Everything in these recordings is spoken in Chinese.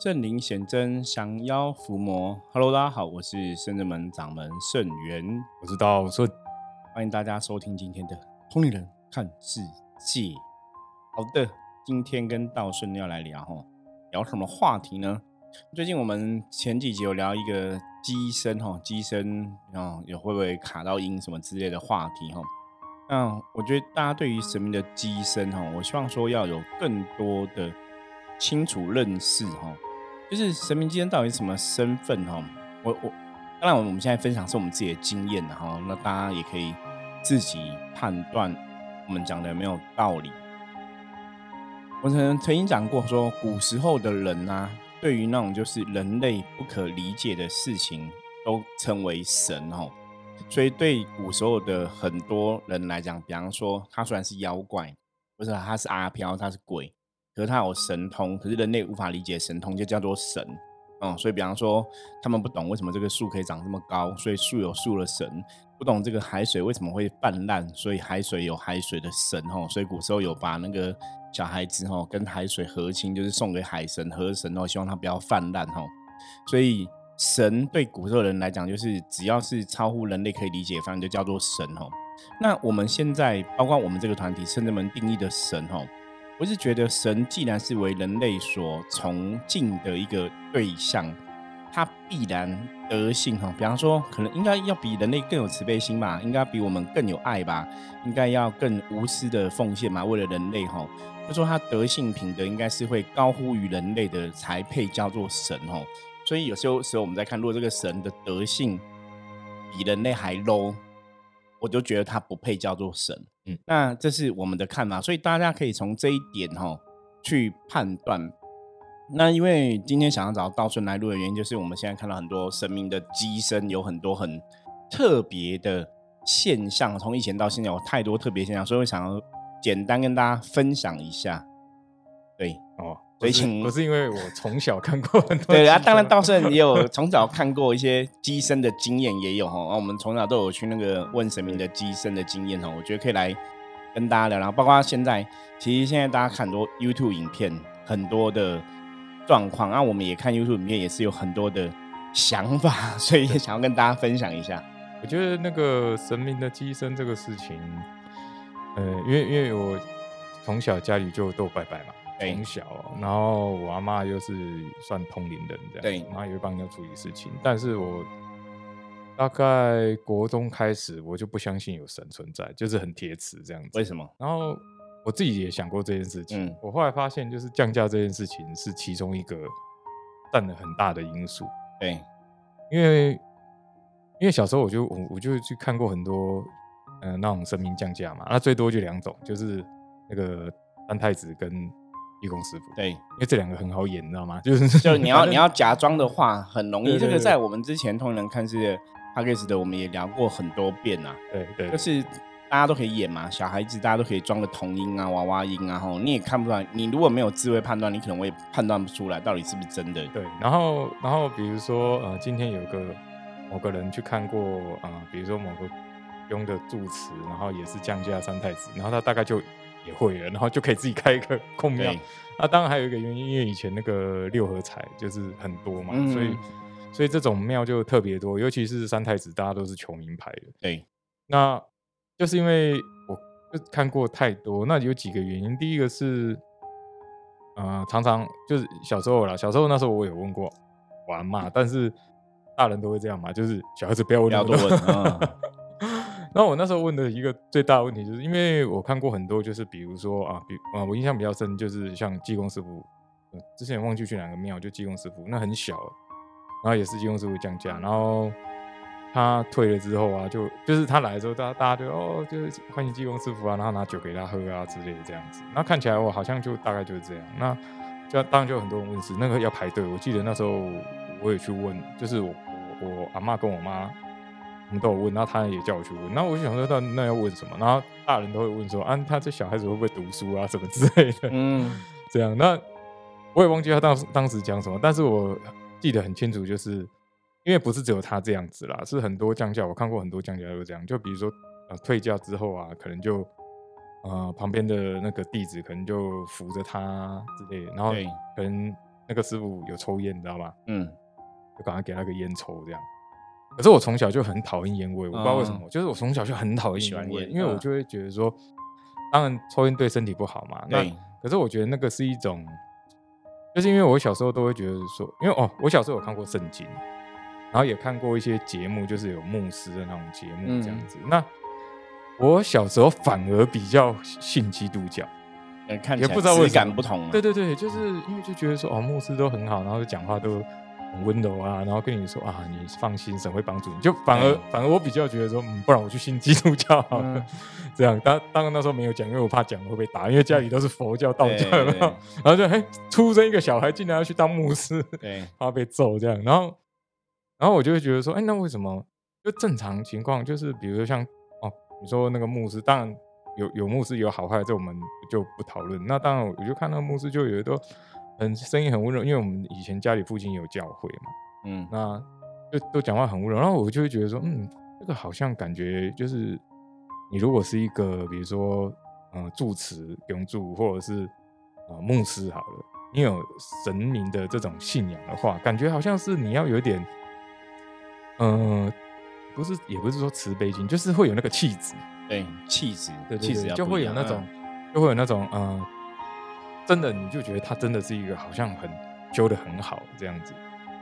圣灵显真，降妖伏魔。Hello，大家好，我是圣人门掌门圣元，我知道顺，欢迎大家收听今天的通灵人看世界。好的，今天跟道顺要来聊哈，聊什么话题呢？最近我们前几集有聊一个机身哈，机身啊，有会不会卡到音什么之类的话题哈？那我觉得大家对于神明的机身哈，我希望说要有更多的清楚认识哈。就是神明之间到底什么身份哈？我我当然我们现在分享是我们自己的经验的哈，那大家也可以自己判断我们讲的有没有道理。我曾曾经讲过说，古时候的人呐，对于那种就是人类不可理解的事情，都称为神哦。所以对古时候的很多人来讲，比方说他虽然是妖怪，不是他是阿飘，他是鬼。可是他有神通，可是人类无法理解神通，就叫做神。嗯，所以比方说，他们不懂为什么这个树可以长这么高，所以树有树的神；不懂这个海水为什么会泛滥，所以海水有海水的神。吼，所以古时候有把那个小孩子吼跟海水合亲，就是送给海神河神哦，希望他不要泛滥。吼，所以神对古时候人来讲，就是只要是超乎人类可以理解，反正就叫做神。吼，那我们现在包括我们这个团体甚至们定义的神。吼。我是觉得神既然是为人类所崇敬的一个对象，他必然德性哈，比方说可能应该要比人类更有慈悲心吧，应该比我们更有爱吧，应该要更无私的奉献嘛，为了人类哈，就说他德性品德应该是会高乎于人类的才配叫做神哈。所以有时候时候我们在看，如果这个神的德性比人类还 low，我就觉得他不配叫做神。那这是我们的看法，所以大家可以从这一点哈去判断。那因为今天想要找道顺来录的原因，就是我们现在看到很多神明的机身有很多很特别的现象，从以前到现在有太多特别现象，所以我想要简单跟大家分享一下。对哦。所以，请不是因为我从小看过很多，对啊，当然道圣也有从小看过一些机身的经验，也有哈。我们从小都有去那个问神明的机身的经验哈。我觉得可以来跟大家聊聊，包括现在，其实现在大家看很多 YouTube 影片，很多的状况，那我们也看 YouTube 影片，也是有很多的想法，所以也想要跟大家分享一下。我觉得那个神明的机身这个事情，呃，因为因为我从小家里就都拜拜嘛。从小，然后我阿妈又是算通灵人这样，对，然后也会帮人家处理事情。但是我大概国中开始，我就不相信有神存在，就是很铁齿这样子。为什么？然后我自己也想过这件事情，我后来发现，就是降价这件事情是其中一个占了很大的因素。对，因为因为小时候我就我我就去看过很多嗯那种神明降价嘛，那最多就两种，就是那个三太子跟。义工师傅对，因为这两个很好演，你知道吗？就是就你要 你要假装的话很容易。这个在我们之前通人看世界 p a c k a g e 的，我们也聊过很多遍啊。对对，就是大家都可以演嘛，小孩子大家都可以装个童音啊、娃娃音啊，吼，你也看不出来。你如果没有智慧判断，你可能会判断不出来到底是不是真的。对，然后然后比如说呃，今天有个某个人去看过啊，比如说某个用的住持，然后也是降价三太子，然后他大概就。也会了，然后就可以自己开一个空庙。那当然还有一个原因，因为以前那个六合彩就是很多嘛，所以所以这种庙就特别多，尤其是三太子，大家都是求名牌的。对，那就是因为我看过太多，那有几个原因。第一个是，呃，常常就是小时候啦，小时候那时候我有问过玩嘛，但是大人都会这样嘛，就是小孩子不要问那么多。那我那时候问的一个最大的问题，就是因为我看过很多，就是比如说啊，比啊，我印象比较深，就是像济公师傅，之前忘记去哪个庙，就济公师傅，那很小，然后也是济公师傅降价，然后他退了之后啊，就就是他来的时候，大家大家就哦，就是欢迎济公师傅啊，然后拿酒给他喝啊之类的这样子，那看起来我好像就大概就是这样，那就当然就很多人问是那个要排队，我记得那时候我也去问，就是我我我阿妈跟我妈。我们都有问，那他也叫我去问，那我就想说，那那要问什么？然后大人都会问说，啊，他这小孩子会不会读书啊，什么之类的。嗯，这样。那我也忘记他当当时讲什么，但是我记得很清楚，就是因为不是只有他这样子啦，是很多降价，我看过很多降价都这样。就比如说，呃，退价之后啊，可能就呃旁边的那个弟子可能就扶着他之类的，然后可能那个师傅有抽烟，你知道吗？嗯，就赶快给他个烟抽这样。可是我从小就很讨厌烟味，我不知道为什么，就是我从小就很讨厌烟味，因为我就会觉得说，当然抽烟对身体不好嘛。那可是我觉得那个是一种，就是因为我小时候都会觉得说，因为哦，我小时候有看过圣经，然后也看过一些节目，就是有牧师的那种节目这样子。那我小时候反而比较信基督教，看也不知道为感不同。对对对，就是因为就觉得说哦，牧师都很好，然后讲话都很温柔啊，然后跟你说啊，你放心，神会帮助你。就反而反而我比较觉得说，嗯，不然我去信基督教好了。这样，当当然那时候没有讲，因为我怕讲会被打，因为家里都是佛教、道教的。然后就哎，出生一个小孩，竟然要去当牧师，对，怕被揍这样。然后然后我就会觉得说，哎，那为什么？就正常情况，就是比如说像哦。你说那个牧师，当然有有牧师有好坏，这我们就不讨论。那当然，我就看那个牧师就有一个很声音很温柔，因为我们以前家里附近有教会嘛，嗯，那就都讲话很温柔。然后我就会觉得说，嗯，这个好像感觉就是你如果是一个比如说呃住持永住或者是呃牧师好了，你有神明的这种信仰的话，感觉好像是你要有点嗯。不是，也不是说慈悲心，就是会有那个气质，对，气质，对气质，就会有那种，就会有那种，嗯，真的，你就觉得他真的是一个好像很修的很好这样子。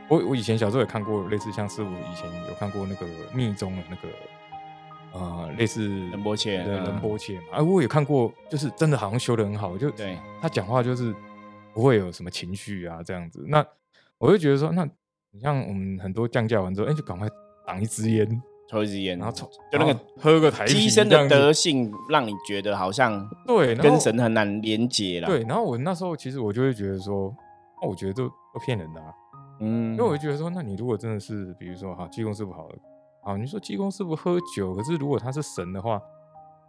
我我以前小时候也看过类似像师傅以前有看过那个密宗的那个，呃，类似仁波切，对，仁波切嘛。哎，我也看过，就是真的好像修的很好，就对他讲话就是不会有什么情绪啊这样子。那我就觉得说，那你像我们很多降价完之后，哎，就赶快。挡一支烟，抽一支烟，然后抽，就那个喝个台机身的德性，让你觉得好像对跟神很难连接了。对，然后我那时候其实我就会觉得说，那我觉得都都骗人的，啊。嗯，因为我就觉得说，那你如果真的是，比如说哈，济公师傅好了，啊，你说济公师傅喝酒，可是如果他是神的话，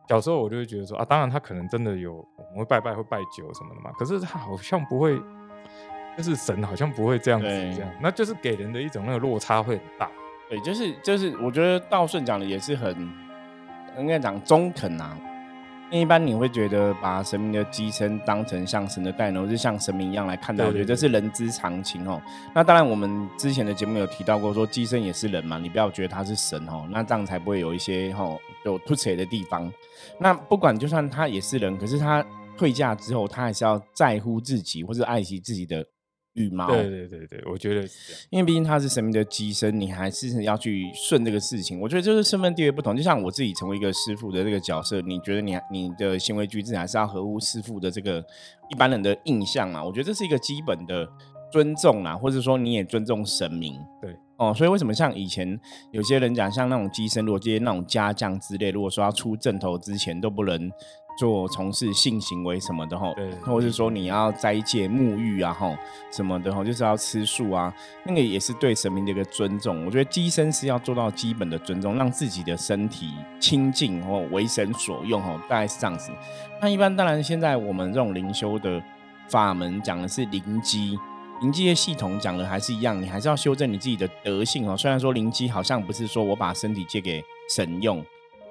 小时候我就会觉得说啊，当然他可能真的有，我们会拜拜会拜酒什么的嘛，可是他好像不会，就是神好像不会这样子这样，那就是给人的一种那个落差会很大。对，就是就是，我觉得道顺讲的也是很应该讲中肯啊。一般你会觉得把神明的机身当成像神的代奴，就像神明一样来看待，我觉得这是人之常情哦。那当然，我们之前的节目有提到过，说机身也是人嘛，你不要觉得他是神哦，那这样才不会有一些哦有突扯的地方。那不管就算他也是人，可是他退驾之后，他还是要在乎自己或者爱惜自己的。羽毛，对对对对，我觉得是这样，因为毕竟他是神明的机身，你还是要去顺这个事情。我觉得就是身份地位不同，就像我自己成为一个师傅的这个角色，你觉得你你的行为举止还是要合乎师傅的这个一般人的印象嘛？我觉得这是一个基本的尊重啊，或者说你也尊重神明。对哦，所以为什么像以前有些人讲，像那种机身，如果这些那种家将之类，如果说要出正头之前都不能。做从事性行为什么的吼，或者是说你要斋戒沐浴啊吼什么的吼，就是要吃素啊，那个也是对神明的一个尊重。我觉得机身是要做到基本的尊重，让自己的身体清净或为神所用吼，大概是这样子。那一般当然现在我们这种灵修的法门讲的是灵机，灵机的系统讲的还是一样，你还是要修正你自己的德性哦。虽然说灵机好像不是说我把身体借给神用。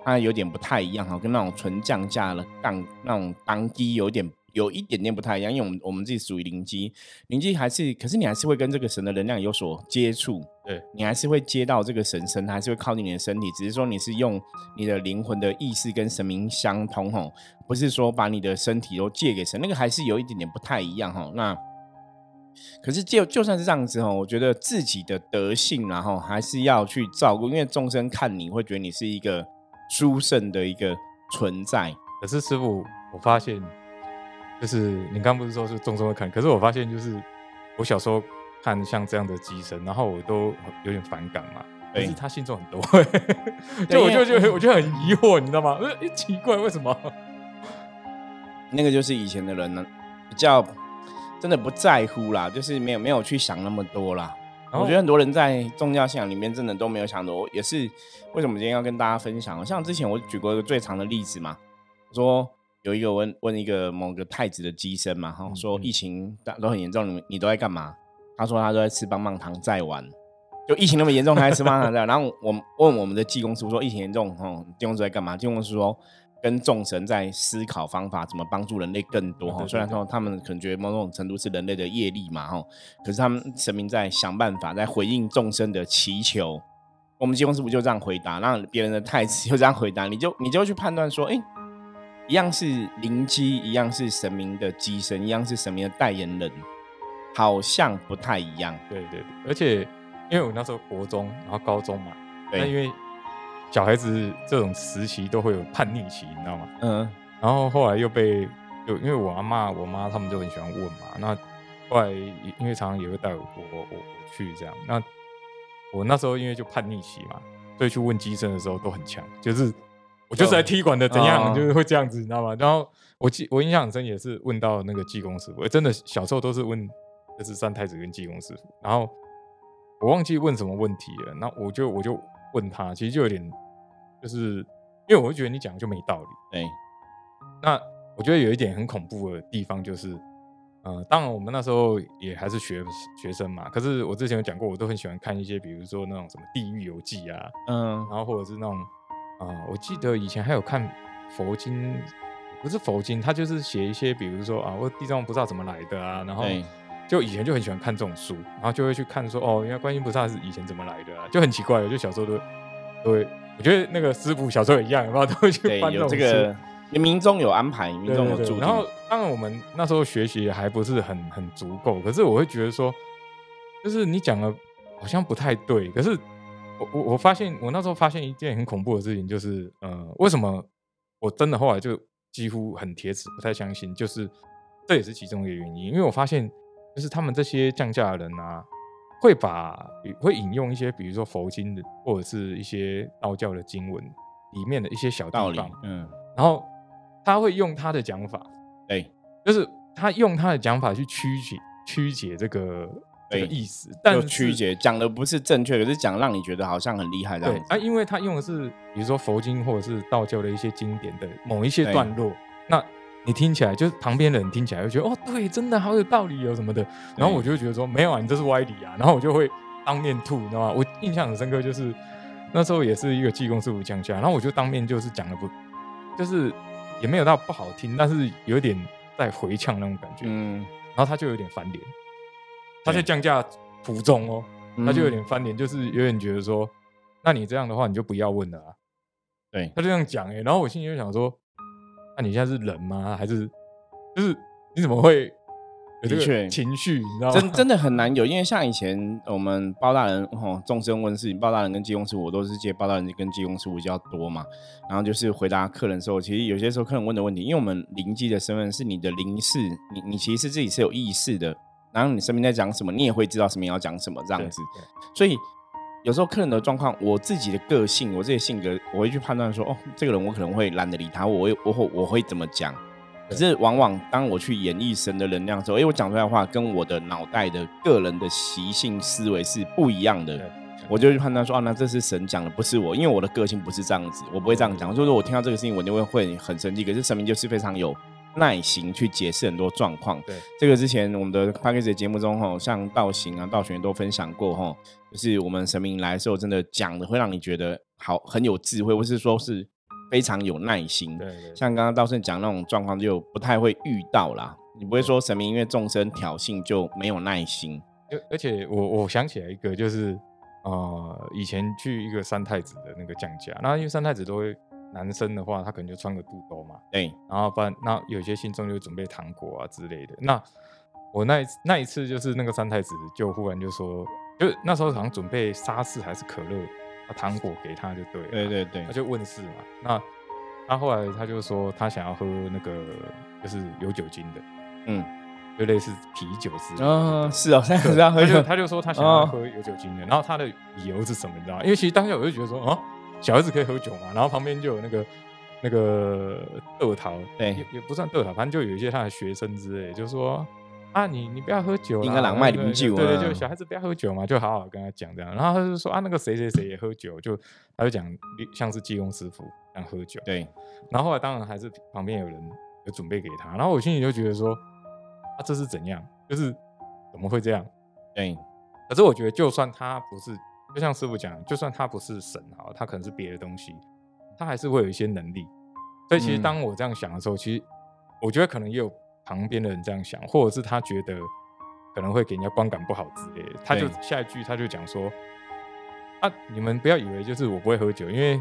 它有点不太一样哈，跟那种纯降价的杠那种当机有点有一点点不太一样，因为我们我们自己属于灵机，灵机还是，可是你还是会跟这个神的能量有所接触，对你还是会接到这个神神，还是会靠近你的身体，只是说你是用你的灵魂的意识跟神明相通吼，不是说把你的身体都借给神，那个还是有一点点不太一样哈。那可是就就算是这样子哈，我觉得自己的德性然后还是要去照顾，因为众生看你会觉得你是一个。殊胜的一个存在。可是师傅，我发现，就是你刚不是说是重重的看，可是我发现，就是我小时候看像这样的机身，然后我都有点反感嘛。可是他信众很多，就我就觉得我就很疑惑，你知道吗？呃，奇怪，为什么？那个就是以前的人呢，比较真的不在乎啦，就是没有没有去想那么多啦。我觉得很多人在宗教信仰里面真的都没有想多，也是为什么今天要跟大家分享。像之前我举过一个最长的例子嘛，说有一个问问一个某个太子的机身嘛，哈，说疫情都很严重，你你都在干嘛？他说他都在吃棒棒糖在玩，就疫情那么严重，他在吃棒棒糖在。然后我问我们的技工师傅说疫情严重，哦，济公师在干嘛？技工师说跟众神在思考方法，怎么帮助人类更多哈。对对虽然说他们可能觉得某种程度是人类的业力嘛哈，可是他们神明在想办法，在回应众生的祈求。我们济公师傅就这样回答，让别人的太子就这样回答，你就你就去判断说，哎，一样是灵机，一样是神明的机身，一样是神明的代言人，好像不太一样。对对对，而且因为我那时候国中，然后高中嘛，那因，为小孩子这种时期都会有叛逆期，你知道吗？嗯，然后后来又被就因为我阿妈、我妈他们就很喜欢问嘛，那后来因为常常也会带我我我我去这样，那我那时候因为就叛逆期嘛，所以去问机身的时候都很强，就是我就是来踢馆的，怎样、哦就是会这样子，你知道吗？然后我记我印象很深，也是问到那个济公师傅，真的小时候都是问就是三太子跟济公师傅，然后我忘记问什么问题了，那我就我就问他，其实就有点就是因为我会觉得你讲的就没道理。对，那我觉得有一点很恐怖的地方就是，呃，当然我们那时候也还是学学生嘛，可是我之前有讲过，我都很喜欢看一些，比如说那种什么《地狱游记》啊，嗯，然后或者是那种，啊、我记得以前还有看佛经，不是佛经，他就是写一些，比如说啊，我地藏王菩萨怎么来的啊，然后对。就以前就很喜欢看这种书，然后就会去看说，哦，原来观音菩萨是以前怎么来的啊，就很奇怪，就小时候都都会，我觉得那个师傅小时候也一样，有没有都会去对，有翻种书这个民众有安排，民对对对，众有注定。然后当然我们那时候学习还不是很很足够，可是我会觉得说，就是你讲的好像不太对。可是我我我发现我那时候发现一件很恐怖的事情，就是呃，为什么我真的后来就几乎很铁齿不太相信，就是这也是其中一个原因，因为我发现就是他们这些降价的人啊。会把会引用一些，比如说佛经的，或者是一些道教的经文里面的一些小道理嗯，然后他会用他的讲法，对，就是他用他的讲法去曲解曲解这个这个意思，但就曲解讲的不是正确，可是讲让你觉得好像很厉害这样子。对啊，因为他用的是比如说佛经或者是道教的一些经典的某一些段落，那你听起来就是旁边的人听起来会觉得哦，对，真的好有道理哦什么的，然后我就会觉得说没有啊，你这是歪理啊，然后我就会当面吐，你知道吗？我印象很深刻，就是那时候也是一个技工师傅降价，然后我就当面就是讲的不，就是也没有到不好听，但是有点在回呛那种感觉，嗯，然后他就有点翻脸，他在降价途中哦，他就有嗯点翻脸，就是有点觉得说，那你这样的话你就不要问了啊。对。他就这样讲哎、然后我心里就想说，那、你现在是人吗？还是就是你怎么会有这的确个情绪？你知道吗？真真的很难有，因为像以前我们包大人吼众生问事情，包大人跟济公师，我都是接包大人跟济公师傅比较多嘛。然后就是回答客人的时候，其实有些时候客人问的问题，因为我们灵机的身份是你的灵视，你你其实自己是有意识的，然后你身边在讲什么，你也会知道身边要讲什么这样子。所以有时候客人的状况，我自己的个性，我自己的性格，我会去判断说，哦，这个人我可能会懒得理他，我会我会我会怎么讲。可是往往当我去演绎神的能量的时候，哎，我讲出来的话跟我的脑袋的个人的习性思维是不一样的，我就去判断说，啊，那这是神讲的，不是我，因为我的个性不是这样子，我不会这样讲。就是我听到这个事情，我就会会很生气。可是神明就是非常有耐心去解释很多状况。对这个之前我们的 p a c k a g e 节目中，吼，像道行啊、道玄都分享过，吼，就是我们神明来的时候，真的讲的会让你觉得好很有智慧，或是说是非常有耐心。对对像刚刚道圣讲那种状况，就不太会遇到啦。你不会说神明因为众生挑衅就没有耐心。而而且我我想起来一个，就是呃，以前去一个三太子的那个降价，那因为三太子都会男生的话，他可能就穿个肚兜嘛，对，然后不然那有些信众就准备糖果啊之类的。那我那一次那一次就是那个三太子就忽然就说，就那时候好像准备沙士还是可乐，啊糖果给他就对了，对对对他，就问世嘛。那他后来他就说他想要喝那个就是有酒精的，嗯，就类似啤酒之类的。哦，是哦，现在是要喝酒他就，他就说他想要哦喝有酒精的，然后他的理由是什么？你知道吗？因为其实当下我就觉得说，哦，小孩子可以喝酒嘛，然后旁边就有那个那个豆桃，对也也不算豆桃，反正就有一些他的学生之类，就说啊，你你不要喝酒啦，应该狼卖对啉酒对对，啊就小孩子不要喝酒嘛，就好好跟他讲这样。然后他就说啊，那个谁谁谁也喝酒，就他就讲像是济公师傅这样喝酒，对，然后后来当然还是旁边有人有准备给他，然后我心里就觉得说，啊，这是怎样？就是怎么会这样？对，可是我觉得，就算他不是，就像师傅讲，就算他不是神哈，他可能是别的东西，他还是会有一些能力。所以其实嗯。当我这样想的时候，其实我觉得可能也有旁边的人这样想，或者是他觉得可能会给人家观感不好之类的，他就下一句他就讲说：“啊，你们不要以为就是我不会喝酒，因为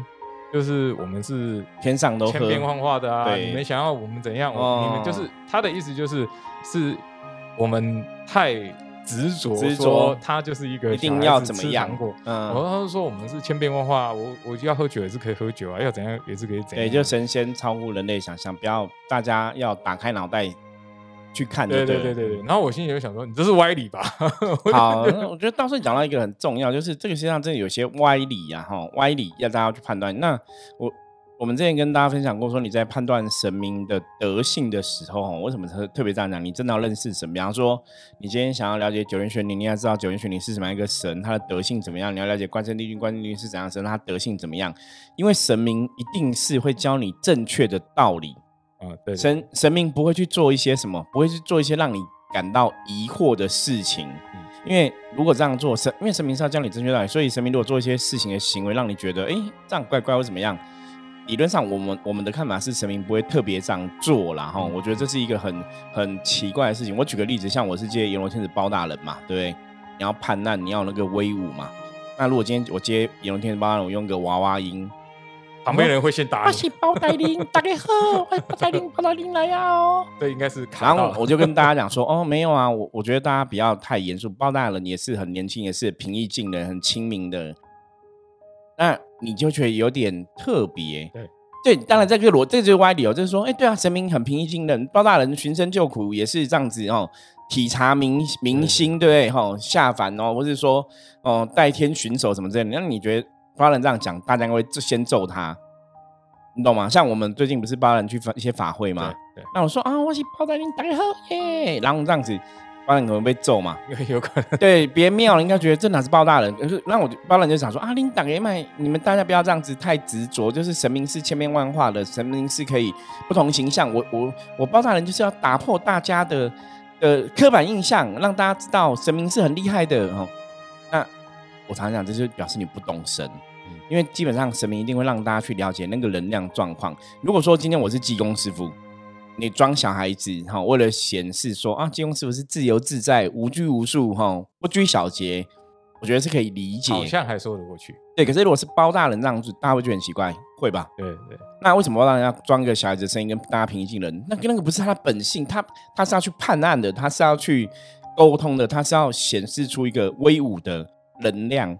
就是我们是天上都千变万化的啊，你们想要我们怎样，你们就是他的意思就是是我们太执着，执着他就是一个一定要怎么样过。嗯然后他就说我们是千变万化，我我要喝酒也是可以喝酒啊，要怎样也是可以怎样。对，就神仙超乎人类想象，不要大家要打开脑袋去看就对对。对对对对。然后我心里就想说，你这是歪理吧？好，我觉得到时候讲到一个很重要，就是这个世界上真的有些歪理呀、哈，歪理要大家去判断。那我我们之前跟大家分享过，说你在判断神明的德性的时候，为什么特特别这样讲？你真的要认识神，比方说，你今天想要了解九天玄女，你要知道九天玄女是什么样一个神，它的德性怎么样？你要了解关圣帝君，关圣帝君是怎样的神，它德性怎么样？因为神明一定是会教你正确的道理。啊，对，对神神明不会去做一些什么，不会去做一些让你感到疑惑的事情。嗯因为如果这样做，神因为神明是要教你正确道理，所以神明如果做一些事情的行为，让你觉得哎这样怪怪或怎么样，理论上我们我们的看法是神明不会特别这样做啦。哈。嗯我觉得这是一个很很奇怪的事情。我举个例子，像我是接阎罗天子包大人嘛，对不对？你要判难，你要那个威武嘛。那如果今天我接阎罗天子包大人，我用个娃娃音，旁边人会先打你，我是包大人，大家好，我是包大人，包大人来呀哦。对应该是然到后我就跟大家讲说，哦，没有啊，我我觉得大家不要太严肃，包大人也是很年轻，也是平易近人、很亲民的。那你就觉得有点特别，对对，当然这个逻这就是歪理哦，就是说，哎，对啊，神明很平易近人，包大人寻声救苦也是这样子哦，体察民民心，对不对？哈、下凡哦，或是说哦代天巡守什么之类的，那你觉得包大人这样讲，大家会先揍他，你懂吗？像我们最近不是包大人去法一些法会吗？对那我说啊，我是包大人，大家好耶，然后这样子，包大人可能被揍嘛。对，有可能对，别人了应该觉得这哪是包大人？可是那我就包大人就想说啊，你打给麦，你们大家不要这样子太执着，就是神明是千变万化的，神明是可以不同形象。我我我包大人就是要打破大家的的刻板印象，让大家知道神明是很厉害的哦。那我常常讲，这就表示你不懂神。因为基本上神明一定会让大家去了解那个能量状况。如果说今天我是济公师傅，你装小孩子哈，为了显示说啊，金庸是不是自由自在、无拘无束哈，不拘小节，我觉得是可以理解。好像还说得过去。对，可是如果是包大人这样子，大家会觉得很奇怪，会吧？对对，那为什么包大人家装一个小孩子的声音跟大家平易近人？那跟那个不是他的本性，他他是要去判案的，他是要去沟通的，他是要显示出一个威武的能量。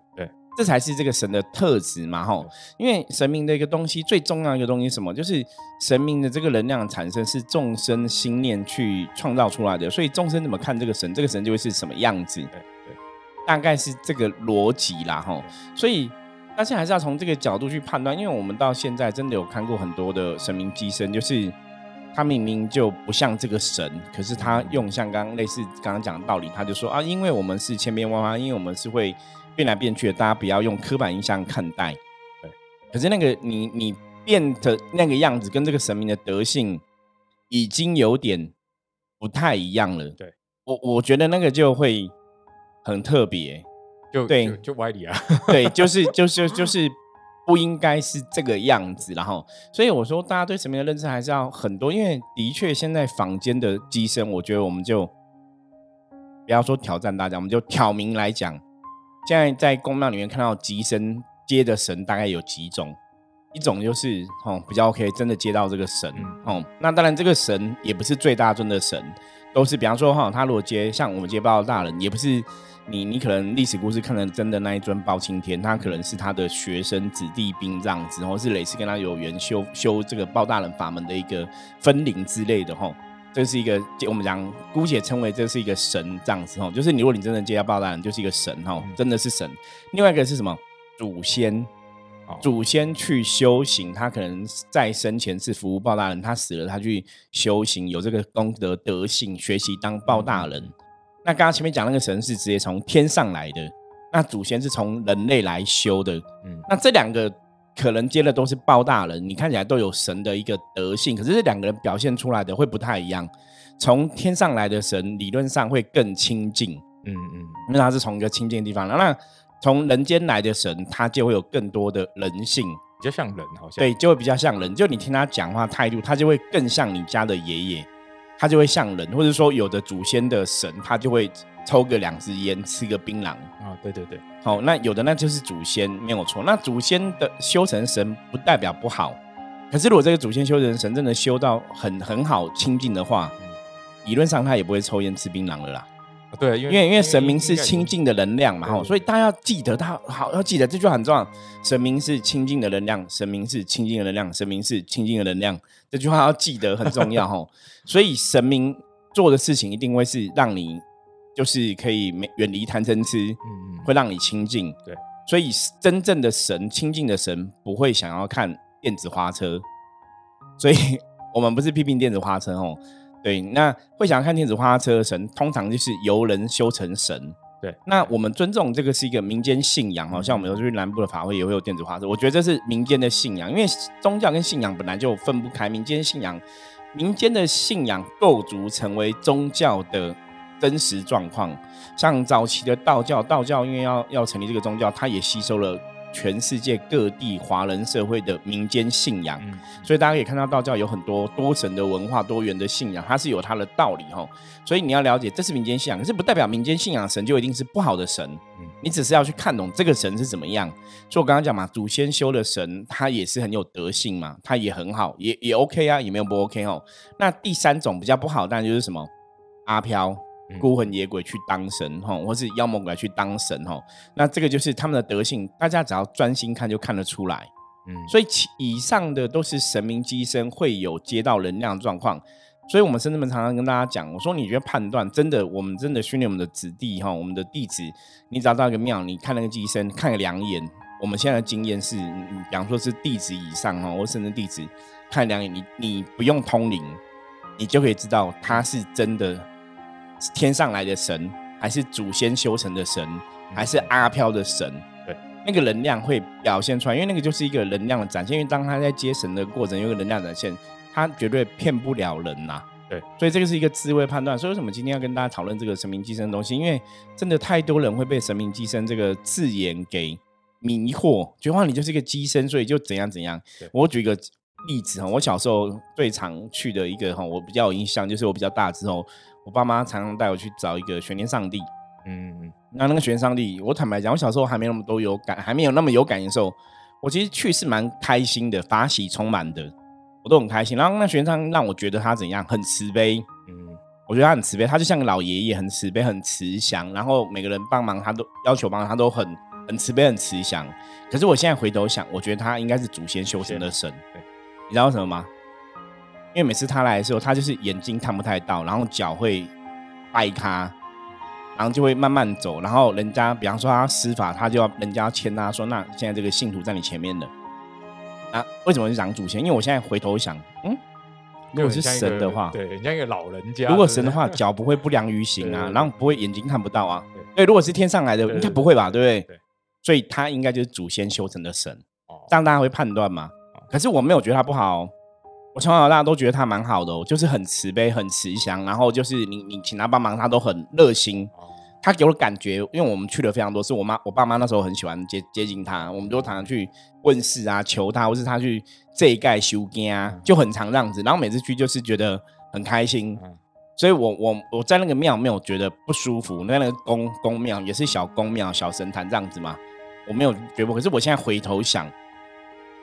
对，这才是这个神的特质嘛，吼。因为神明的一个东西，最重要的一个东西是什么？就是神明的这个能量产生是众生心念去创造出来的，所以众生怎么看这个神，这个神就会是什么样子。对对，大概是这个逻辑啦，吼。所以大家还是要从这个角度去判断，因为我们到现在真的有看过很多的神明机身，就是他明明就不像这个神，可是他用像刚刚类似刚刚讲的道理，他就说啊，因为我们是千变万化，因为我们是会变来变去的，大家不要用刻板印象看待。对，可是那个你你变的那个样子，跟这个神明的德性已经有点不太一样了。对，我我觉得那个就会很特别。就对就就歪理啊。对，就是就是就是不应该是这个样子，然后，所以我说大家对神明的认知还是要很多，因为的确现在坊间的机身，我觉得我们就不要说挑战大家，我们就挑明来讲，现在在公庙里面看到机身接的神大概有几种，一种就是哦比较 OK，真的接到这个神、嗯哦，那当然这个神也不是最大尊的神，都是比方说哈，他如果接像我们接报大人，也不是你你可能历史故事看的真的那一尊包青天，他可能是他的学生子弟兵这样子，或是类似跟他有缘修修这个包大人法门的一个分灵之类的哈。这是一个我们讲姑且称为这是一个神这样子哈，就是你如果你真的接到包大人，就是一个神哈，真的是神。另外一个是什么？祖先。哦祖先去修行，他可能在生前是服务报大人，他死了他去修行，有这个功德德性，学习当报大人。那刚刚前面讲那个神是直接从天上来的，那祖先是从人类来修的。嗯，那这两个可能接的都是报大人，你看起来都有神的一个德性，可是这两个人表现出来的会不太一样。从天上来的神，理论上会更亲近，嗯嗯，因为他是从一个亲近的地方。那从人间来的神，他就会有更多的人性，比较像人，好像对，就会比较像人。就你听他讲话态度，他就会更像你家的爷爷，他就会像人，或者说有的祖先的神，他就会抽个两支烟，吃个槟榔。啊，对对对，好，那有的那就是祖先没有错。那祖先的修成神不代表不好，可是如果这个祖先修成神真的修到很很好清净的话，理论上他也不会抽烟吃槟榔了啦。对，因因为因为神明是清净的能量嘛，吼，所以大家要记得，他好要记得这句话很重要。神明是清净的能量，神明是清净的能量，神明是清净的能量，这句话要记得很重要，吼。所以神明做的事情一定会是让你就是可以没远离贪嗔痴，嗯嗯会让你清净。对，所以真正的神，清净的神不会想要看电子花车，所以我们不是批评电子花车哦。对，那会想要看电子花车的神，通常就是由人修成神。对，那我们尊重这个是一个民间信仰哦，像我们有去南部的法会也会有电子花车，我觉得这是民间的信仰，因为宗教跟信仰本来就分不开，民间信仰，民间的信仰构筑成为宗教的真实状况。像早期的道教，道教因为要要成立这个宗教，它也吸收了全世界各地华人社会的民间信仰，嗯，所以大家可以看到道教有很多多神的文化、多元的信仰，它是有它的道理哈。所以你要了解，这是民间信仰，可是不代表民间信仰神就一定是不好的神。嗯你只是要去看懂这个神是怎么样。所以我刚刚讲嘛，祖先修的神，他也是很有德性嘛，他也很好，也也 OK 啊，也没有不 OK 哦。那第三种比较不好，当然就是什么阿飘。嗯。孤魂野鬼去当神哈，或是妖魔鬼去当神哈，那这个就是他们的德性，大家只要专心看就看得出来。嗯，所以以上的都是神明机身会有接到能量的状况，所以我们甚至们常常跟大家讲，我说你觉得判断真的，我们真的训练我们的子弟哈，我们的弟子，你找到一个庙，你看那个机身，看个两眼，我们现在的经验是，嗯比方说是弟子以上哈，或甚至弟子看两眼，你你不用通灵，你就可以知道他是真的天上来的神，还是祖先修成的神，还是阿飘的神。对，那个能量会表现出来，因为那个就是一个能量的展现。因为当他在接神的过程，有个能量展现，他绝对骗不了人呐、对，所以这个是一个智慧判断。所以为什么今天要跟大家讨论这个神明寄生的东西？因为真的太多人会被神明寄生这个字眼给迷惑，觉得哇你就是一个寄生，所以就怎样怎样。我举一个例子哈，我小时候最常去的一个哈，我比较有印象，就是我比较大之后，我爸妈常常带我去找一个玄天上帝。嗯嗯那那个玄天上帝，我坦白讲，我小时候还没那么多有感，还没有那么有感的时候，我其实去是蛮开心的，法喜充满的，我都很开心。然后那玄天上帝让我觉得他怎样，很慈悲，嗯我觉得他很慈悲，他就像个老爷爷，很慈悲，很慈祥。然后每个人帮忙，他都要求帮忙，他都很很慈悲，很慈祥。可是我现在回头想，我觉得他应该是祖先修成的神。对，你知道为什么吗？因为每次他来的时候，他就是眼睛看不太到，然后脚会掰开，然后就会慢慢走。然后人家，比方说他施法，他就要人家要牵他说：“那现在这个信徒在你前面的。”啊，为什么是长祖先？因为我现在回头想，嗯，如果是神的话，对，人家一个老人家。如果神的话，脚不会不良于行啊，然后不会眼睛看不到啊。对对，如果是天上来的，对应该不会吧？对不对？对所以他应该就是祖先修成的神，哦这样大家会判断嘛。可是我没有觉得他不好哦，我从小到大都觉得他蛮好的哦，就是很慈悲、很慈祥，然后就是你你请他帮忙，他都很热心。哦他给我的感觉，因为我们去了非常多，是我妈、我爸妈那时候很喜欢接接近他，我们都常常去问事啊，求他，或是他去这一盖修根啊，就很常这样子。然后每次去就是觉得很开心，嗯所以我我我在那个庙没有觉得不舒服，那那个宫宫庙也是小宫庙、小神坛这样子嘛，我没有觉得。可是我现在回头想，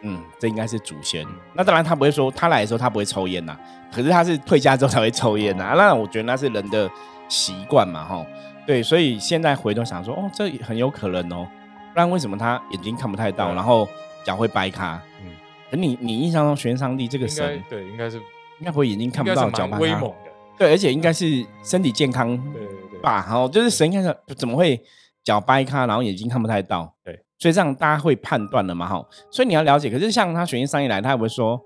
嗯，这应该是祖先。那当然他不会说他来的时候他不会抽烟呐，可是他是退家之后才会抽烟呐。那我觉得那是人的习惯嘛，吼。对，所以现在回头想说，哦，这很有可能哦，不然为什么他眼睛看不太到，对然后脚会掰开？嗯，可你你印象中玄上帝这个神对，应该是应该不会眼睛看不到脚掰开蛮威猛？的。对，而且应该是身体健康对对对，吧？然后就是神看着怎么会脚掰开，然后眼睛看不太到？对，所以这样大家会判断了嘛？哈，所以你要了解。可是像他玄天上帝来，他也不会说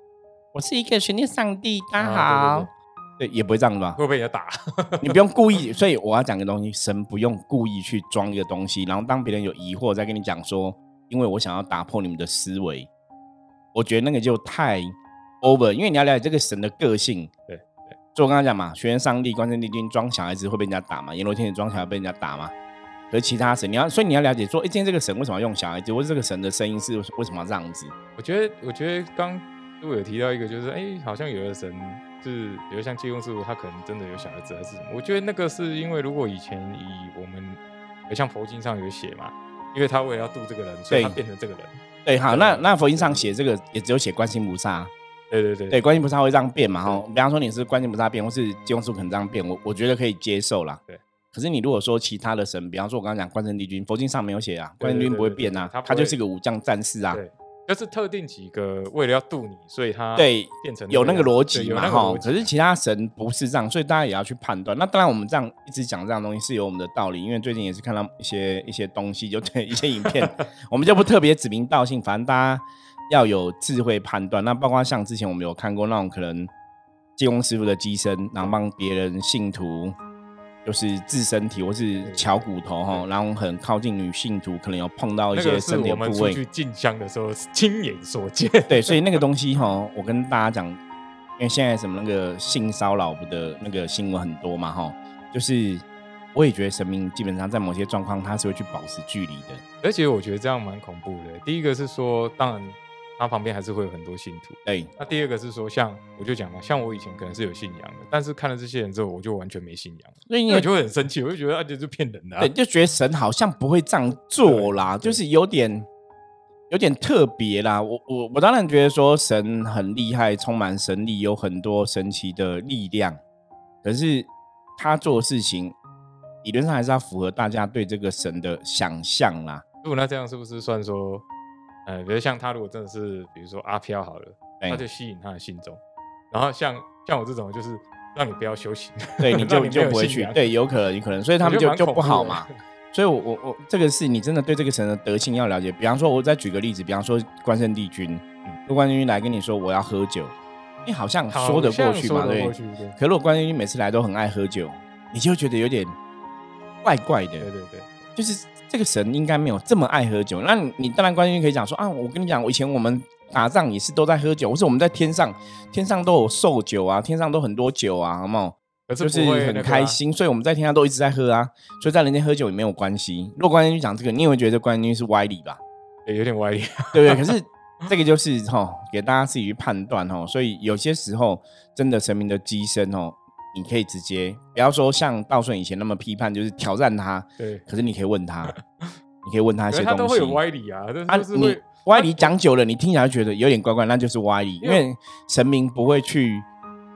我是一个玄天上帝，大家好，啊对对也不会这样吧？会被人家打。你不用故意，所以我要讲个东西，神不用故意去装一个东西，然后当别人有疑惑，再跟你讲说，因为我想要打破你们的思维，我觉得那个就太 over，因为你要了解这个神的个性。对就我刚刚讲嘛，玄天上帝、关圣帝君装小孩子会被人家打嘛，阎罗天子装小孩被人家打嘛，和其他神，你要所以你要了解说，哎，今天这个神为什么要用小孩子，或者这个神的声音是为什么要这样子？我觉得，我觉得刚我有提到一个，就是哎，好像有的神是，比如像济公师傅，他可能真的有小孩子还是什么？我觉得那个是因为，如果以前以我们，像佛经上有写嘛，因为他为了要渡这个人，所以他变成这个人。对，好，那那佛经上写这个也只有写观世菩萨。对对对，对，观音菩萨会这样变嘛？哈，比方说你是观音菩萨变，或是济公师傅可能这样变，我我觉得可以接受啦。对。可是你如果说其他的神，比方说我刚刚讲关圣帝君，佛经上没有写啊，关圣帝君不会变啊，他就是个武将战士啊。对，就是特定几个为了要渡你，所以他对变成有那个逻辑嘛哈。可是其他神不是这样，所以大家也要去判断。那当然我们这样一直讲这样东西是有我们的道理，因为最近也是看到一些一些东西，就对一些影片，我们就不特别指名道姓，反正大家要有智慧判断。那包括像之前我们有看过那种可能济公师傅的机身，然后帮别人信徒。就是自身体或是敲骨头哈，然后很靠近女性徒，可能有碰到一些身体部位。去进香的时候亲眼所见。对，所以那个东西哈，我跟大家讲，因为现在什么那个性骚扰的那个新闻很多嘛哈，就是我也觉得神明基本上在某些状况他是会去保持距离的，而且我觉得这样蛮恐怖的。第一个是说，当然。他旁边还是会有很多信徒。对，那第二个是说，像我就讲嘛，像我以前可能是有信仰的，但是看了这些人之后，我就完全没信仰，所以你就会很生气，我就觉得啊，这是骗人的，对，就觉得神好像不会这样做啦，就是有点有点特别啦。我我我当然觉得说神很厉害，充满神力，有很多神奇的力量，可是他做事情理论上还是要符合大家对这个神的想象啦。如果那这样是不是算说？呃，比如像他如果真的是，比如说阿飘好了，他就吸引他的信众，然后像像我这种就是让你不要修行，对，你 就你就不会去，对，有可能，有可能，所以他们就就不好嘛。所以，我我我这个是你真的对这个神的德性要了解。比方说，我再举个例子，比方说关圣帝君，如果关圣帝君来跟你说我要喝酒，你好像说得过去嘛，对。可如果关圣帝君每次来都很爱喝酒，你就觉得有点怪怪的，对对对，就是。这个神应该没有这么爱喝酒，那你当然关键可以讲说啊，我跟你讲，我以前我们打仗也是都在喝酒，或是我们在天上，天上都有寿酒啊，天上都很多酒啊，好不好？就是很开心，所以我们在天上都一直在喝啊，所以在人间喝酒也没有关系。如果关键去讲这个，你也会觉得关键是歪理吧？也，有点歪理，对不对？可是这个就是哈，给大家自己去判断哦，所以有些时候真的神明的机身哦。你可以直接不要说像道顺以前那么批判，就是挑战他。对，可是你可以问他，你可以问他一些东西。他都会有歪理啊，啊，你歪理讲久了，你听起来觉得有点怪怪，那就是歪理。因为神明不会去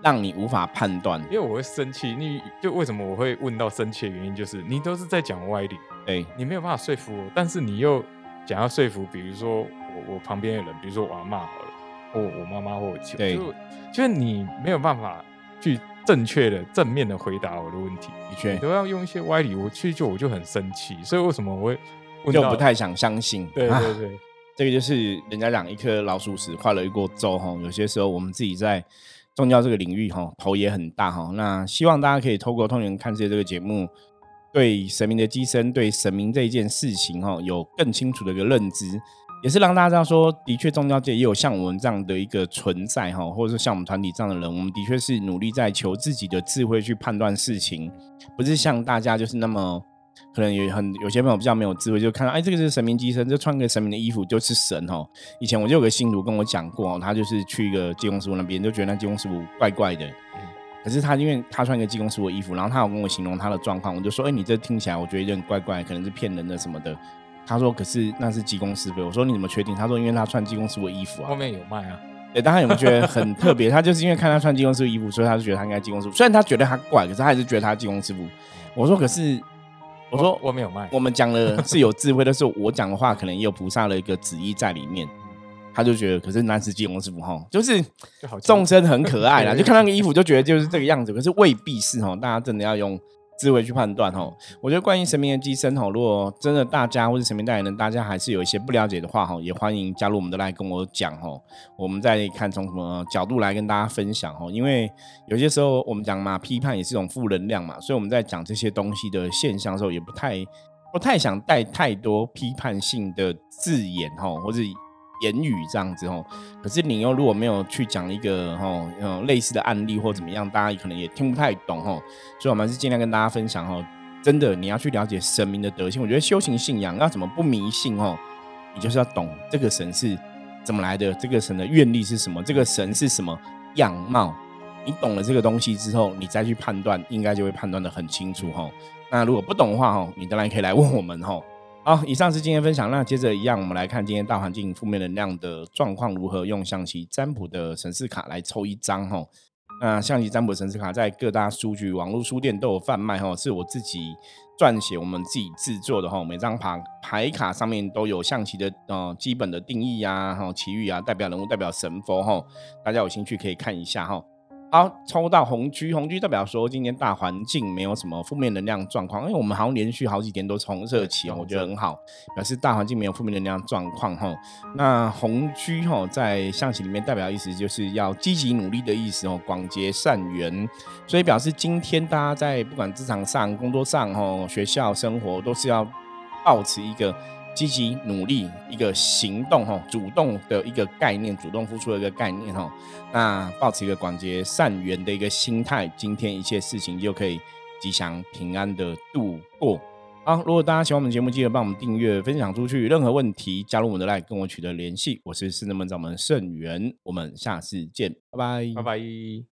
让你无法判断。因为我会生气，你就为什么我会问到生气的原因，就是你都是在讲歪理，对你没有办法说服我，但是你又想要说服，比如说我我旁边的人，比如说我阿妈好了，或我妈妈或我舅，就就是你没有办法去。正确的、正面的回答我的问题，的确都要用一些歪理，我去就我就很生气，所以为什么我会就不太想相信？对对对，这个就是人家讲一颗老鼠屎坏了一锅粥哈。有些时候我们自己在宗教这个领域哈，头也很大哈。那希望大家可以透过通灵看世界这个节目，对神明的机身、对神明这一件事情哈，有更清楚的一个认知。也是让大家知道说，的确宗教界也有像我们这样的一个存在哈，或者说像我们团体这样的人，我们的确是努力在求自己的智慧去判断事情，不是像大家就是那么可能有很有些朋友比较没有智慧，就看到哎这个是神明机身，就穿个神明的衣服就是神哈。以前我就有个信徒跟我讲过，他就是去一个济公师傅那边，就觉得那济公师傅怪怪的，可是他因为他穿一个济公师傅的衣服，然后他有跟我形容他的状况，我就说哎你这听起来我觉得有点怪怪，可能是骗人的什么的。他说：“可是那是济公师傅。”我说：“你怎么确定？”他说：“因为他穿济公师傅的衣服啊。”后面有卖啊。对，大家有没有觉得很 特别？他就是因为看他穿济公师傅衣服，所以他就觉得他应该济公师傅。虽然他觉得他怪，可是他还是觉得他济公师傅。我说：“可是，我说我没有卖。我们讲的是有智慧的，是我讲的话可能也有菩萨的一个旨意在里面。”他就觉得，可是那是济公师傅哈，就是众生很可爱啦，就看那个衣服就觉得就是这个样子，可是未必是哈。大家真的要用。智慧去判断哈，我觉得关于神明的机身哈，如果真的大家或者神明代言人，大家还是有一些不了解的话哈，也欢迎加入我们的来跟我讲哈，我们再看从什么角度来跟大家分享哈。因为有些时候我们讲嘛，批判也是一种负能量嘛，所以我们在讲这些东西的现象的时候，也不太不太想带太多批判性的字眼哈，或者。言语这样子哦，可是你又如果没有去讲一个哈嗯类似的案例或怎么样，大家可能也听不太懂哦。所以我们是尽量跟大家分享哦，真的你要去了解神明的德性。我觉得修行信仰要怎么不迷信哦？你就是要懂这个神是怎么来的，这个神的愿力是什么，这个神是什么样貌。你懂了这个东西之后，你再去判断，应该就会判断的很清楚哈。那如果不懂的话哈，你当然可以来问我们哈。好，以上是今天分享。那接着一样，我们来看今天大环境负面能量的状况如何，用象棋占卜的神士卡来抽一张哈。那象棋占卜神士卡在各大书局、网络书店都有贩卖哈，是我自己撰写、我们自己制作的哈。每张牌牌卡上面都有象棋的呃基本的定义呀，哈奇遇啊，代表人物、代表神佛哈。大家有兴趣可以看一下哈。好，抽到红区，红区代表说今天大环境没有什么负面能量状况，因为我们好像连续好几天都从热起哦，我觉得很好，表示大环境没有负面能量状况哈。那红区哈在象棋里面代表意思就是要积极努力的意思哦，广结善缘，所以表示今天大家在不管职场上、工作上哈、学校生活都是要保持一个。积极努力一个行动哈，主动的一个概念，主动付出的一个概念哈。那保持一个广结善缘的一个心态，今天一切事情就可以吉祥平安的度过。好，如果大家喜欢我们节目，记得帮我们订阅、分享出去。任何问题，加入我们的 line 跟我取得联系。我是四能门掌门盛元，我们下次见，拜拜，拜拜。